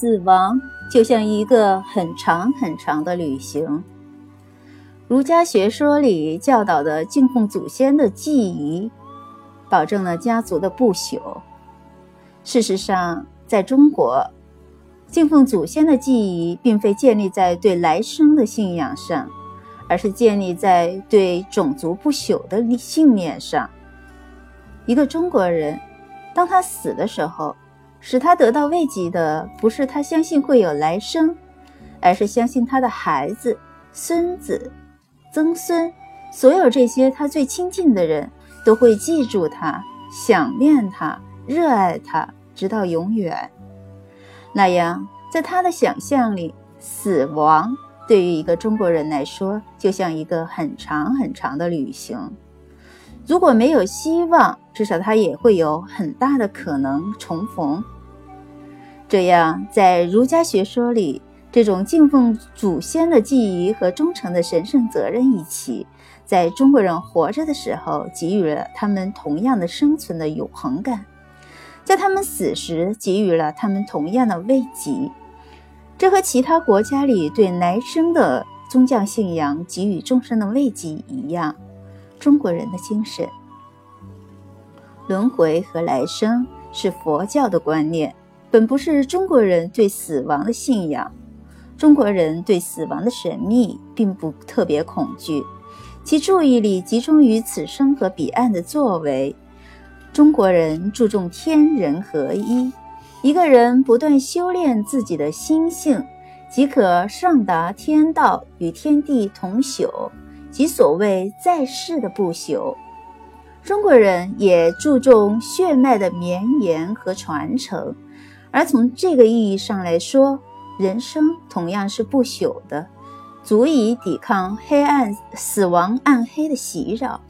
死亡就像一个很长很长的旅行。儒家学说里教导的敬奉祖先的祭仪，保证了家族的不朽。事实上，在中国，敬奉祖先的记忆并非建立在对来生的信仰上，而是建立在对种族不朽的信念上。一个中国人，当他死的时候，使他得到慰藉的不是他相信会有来生，而是相信他的孩子、孙子、曾孙，所有这些他最亲近的人都会记住他、想念他、热爱他，直到永远。那样，在他的想象里，死亡对于一个中国人来说，就像一个很长很长的旅行。如果没有希望，至少他也会有很大的可能重逢。这样，在儒家学说里，这种敬奉祖先的记忆和忠诚的神圣责任一起，在中国人活着的时候，给予了他们同样的生存的永恒感。在他们死时，给予了他们同样的慰藉。这和其他国家里对来生的宗教信仰给予众生的慰藉一样。中国人的精神，轮回和来生是佛教的观念，本不是中国人对死亡的信仰。中国人对死亡的神秘并不特别恐惧，其注意力集中于此生和彼岸的作为。中国人注重天人合一，一个人不断修炼自己的心性，即可上达天道，与天地同朽，即所谓在世的不朽。中国人也注重血脉的绵延和传承，而从这个意义上来说，人生同样是不朽的，足以抵抗黑暗、死亡、暗黑的袭扰。